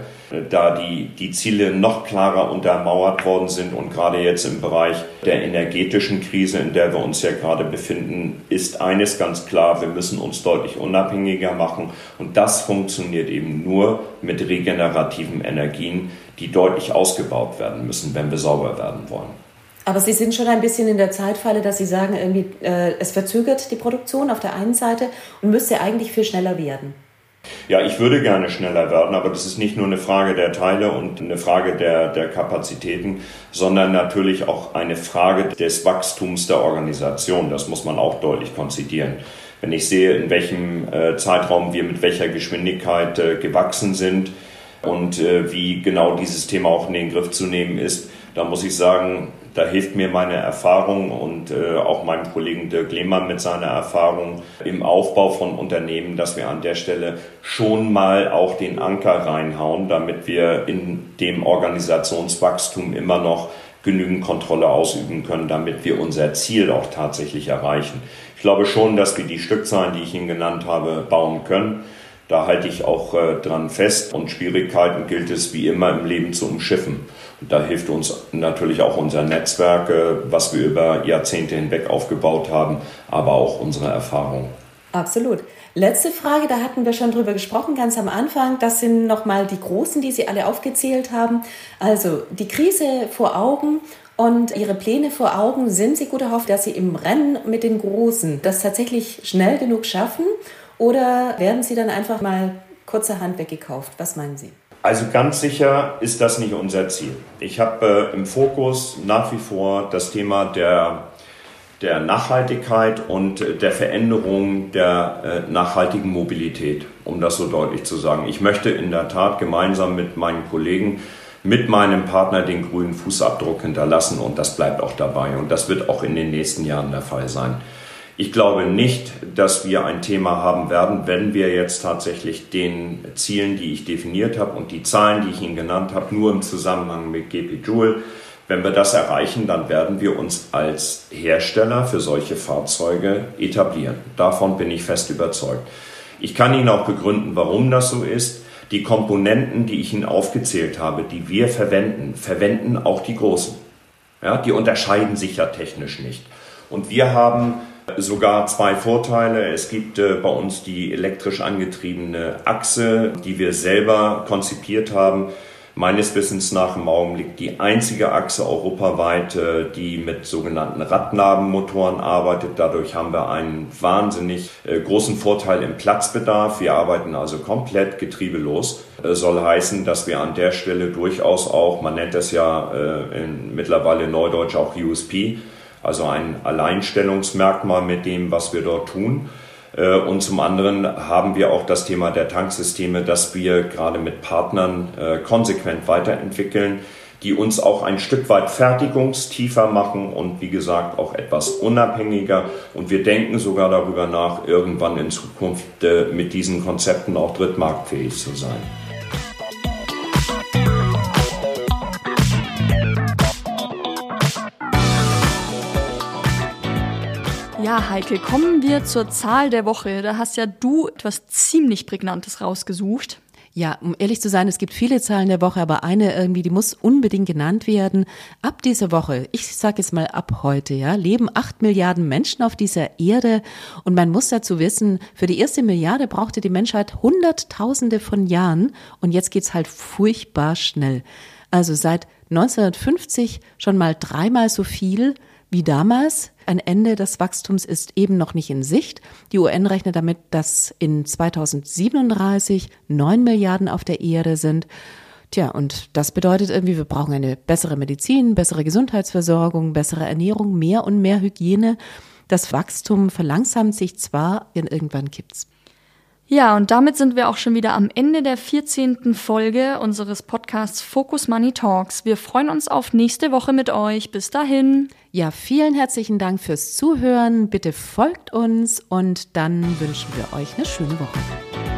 da die, die Ziele noch klarer untermauert worden sind und gerade jetzt im Bereich der energetischen Krise, in der wir uns ja gerade befinden, ist eines ganz klar, wir müssen uns deutlich unabhängiger machen und das funktioniert eben nur mit regenerativen Energien, die deutlich ausgebaut werden müssen, wenn wir sauber werden wollen. Aber Sie sind schon ein bisschen in der Zeitfalle, dass Sie sagen, irgendwie, äh, es verzögert die Produktion auf der einen Seite und müsste eigentlich viel schneller werden. Ja, ich würde gerne schneller werden, aber das ist nicht nur eine Frage der Teile und eine Frage der, der Kapazitäten, sondern natürlich auch eine Frage des Wachstums der Organisation. Das muss man auch deutlich konzidieren. Wenn ich sehe, in welchem äh, Zeitraum wir mit welcher Geschwindigkeit äh, gewachsen sind und äh, wie genau dieses Thema auch in den Griff zu nehmen ist, da muss ich sagen, da hilft mir meine Erfahrung und äh, auch meinem Kollegen Dirk Lehmann mit seiner Erfahrung im Aufbau von Unternehmen, dass wir an der Stelle schon mal auch den Anker reinhauen, damit wir in dem Organisationswachstum immer noch genügend Kontrolle ausüben können, damit wir unser Ziel auch tatsächlich erreichen. Ich glaube schon, dass wir die Stückzahlen, die ich Ihnen genannt habe, bauen können. Da halte ich auch äh, dran fest und Schwierigkeiten gilt es wie immer im Leben zu umschiffen. Da hilft uns natürlich auch unser Netzwerk, äh, was wir über Jahrzehnte hinweg aufgebaut haben, aber auch unsere Erfahrung. Absolut. Letzte Frage, da hatten wir schon drüber gesprochen, ganz am Anfang. Das sind nochmal die Großen, die Sie alle aufgezählt haben. Also die Krise vor Augen und Ihre Pläne vor Augen. Sind Sie gut darauf, dass Sie im Rennen mit den Großen das tatsächlich schnell genug schaffen? Oder werden sie dann einfach mal kurzerhand weggekauft? Was meinen Sie? Also ganz sicher ist das nicht unser Ziel. Ich habe äh, im Fokus nach wie vor das Thema der der Nachhaltigkeit und der Veränderung der äh, nachhaltigen Mobilität, um das so deutlich zu sagen. Ich möchte in der Tat gemeinsam mit meinen Kollegen, mit meinem Partner den grünen Fußabdruck hinterlassen und das bleibt auch dabei und das wird auch in den nächsten Jahren der Fall sein. Ich glaube nicht, dass wir ein Thema haben werden, wenn wir jetzt tatsächlich den Zielen, die ich definiert habe und die Zahlen, die ich Ihnen genannt habe, nur im Zusammenhang mit GP Joule wenn wir das erreichen, dann werden wir uns als Hersteller für solche Fahrzeuge etablieren. Davon bin ich fest überzeugt. Ich kann Ihnen auch begründen, warum das so ist. Die Komponenten, die ich Ihnen aufgezählt habe, die wir verwenden, verwenden auch die großen. Ja, die unterscheiden sich ja technisch nicht. Und wir haben sogar zwei Vorteile. Es gibt äh, bei uns die elektrisch angetriebene Achse, die wir selber konzipiert haben meines Wissens nach im Augenblick die einzige Achse europaweit, äh, die mit sogenannten Radnabenmotoren arbeitet. Dadurch haben wir einen wahnsinnig äh, großen Vorteil im Platzbedarf. Wir arbeiten also komplett getriebelos. Das soll heißen, dass wir an der Stelle durchaus auch, man nennt es ja in, mittlerweile neudeutsch auch USP, also ein Alleinstellungsmerkmal mit dem, was wir dort tun. Äh, und zum anderen haben wir auch das Thema der Tanksysteme, das wir gerade mit Partnern äh, konsequent weiterentwickeln, die uns auch ein Stück weit fertigungstiefer machen und wie gesagt auch etwas unabhängiger. Und wir denken sogar darüber nach, irgendwann in Zukunft äh, mit diesen Konzepten auch drittmarktfähig zu sein. Ja, Heike, kommen wir zur Zahl der Woche. Da hast ja du etwas ziemlich Prägnantes rausgesucht. Ja, um ehrlich zu sein, es gibt viele Zahlen der Woche, aber eine irgendwie, die muss unbedingt genannt werden. Ab dieser Woche, ich sage jetzt mal ab heute, ja, leben acht Milliarden Menschen auf dieser Erde und man muss dazu wissen, für die erste Milliarde brauchte die Menschheit Hunderttausende von Jahren und jetzt geht's halt furchtbar schnell. Also seit 1950 schon mal dreimal so viel wie damals. Ein Ende des Wachstums ist eben noch nicht in Sicht. Die UN rechnet damit, dass in 2037 neun Milliarden auf der Erde sind. Tja, und das bedeutet irgendwie, wir brauchen eine bessere Medizin, bessere Gesundheitsversorgung, bessere Ernährung, mehr und mehr Hygiene. Das Wachstum verlangsamt sich zwar, denn irgendwann kippt's. Ja, und damit sind wir auch schon wieder am Ende der 14. Folge unseres Podcasts Focus Money Talks. Wir freuen uns auf nächste Woche mit euch. Bis dahin. Ja, vielen herzlichen Dank fürs Zuhören. Bitte folgt uns und dann wünschen wir euch eine schöne Woche.